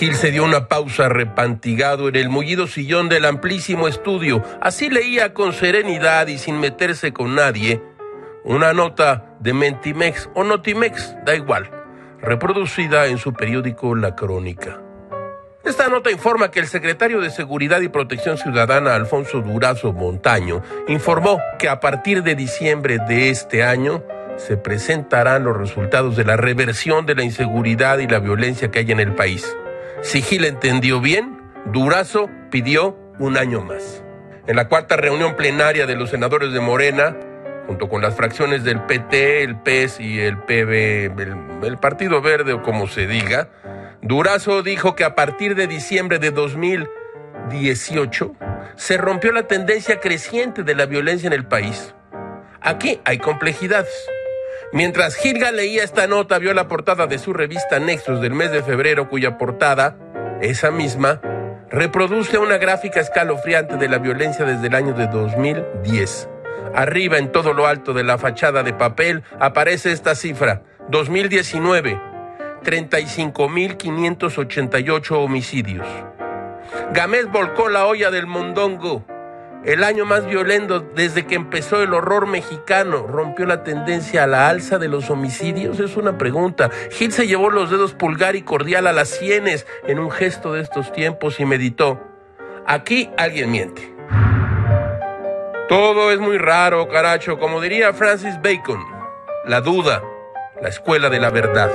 Gil se dio una pausa repantigado en el mullido sillón del amplísimo estudio. Así leía con serenidad y sin meterse con nadie una nota de Mentimex o Notimex, da igual, reproducida en su periódico La Crónica. Esta nota informa que el secretario de Seguridad y Protección Ciudadana, Alfonso Durazo Montaño, informó que a partir de diciembre de este año se presentarán los resultados de la reversión de la inseguridad y la violencia que hay en el país. Si Gil entendió bien, Durazo pidió un año más. En la cuarta reunión plenaria de los senadores de Morena, junto con las fracciones del PT, el PES y el PB, el, Partido Verde o como se diga, Durazo dijo que a partir de diciembre de 2018 se rompió la tendencia creciente de la violencia en el país. Aquí hay complejidades. Mientras Gilga leía esta nota, vio la portada de su revista Nexus del mes de febrero, cuya portada, esa misma, reproduce una gráfica escalofriante de la violencia desde el año de 2010. Arriba, en todo lo alto de la fachada de papel, aparece esta cifra, 2019, 35.588 homicidios. Gamés volcó la olla del mondongo, el año más violento desde que empezó el horror mexicano, rompió la tendencia a la alza de los homicidios. Es una pregunta. Gil se llevó los dedos pulgar y cordial a las sienes en un gesto de estos tiempos y meditó. Aquí alguien miente. Todo es muy raro, caracho, como diría Francis Bacon. La duda, la escuela de la verdad.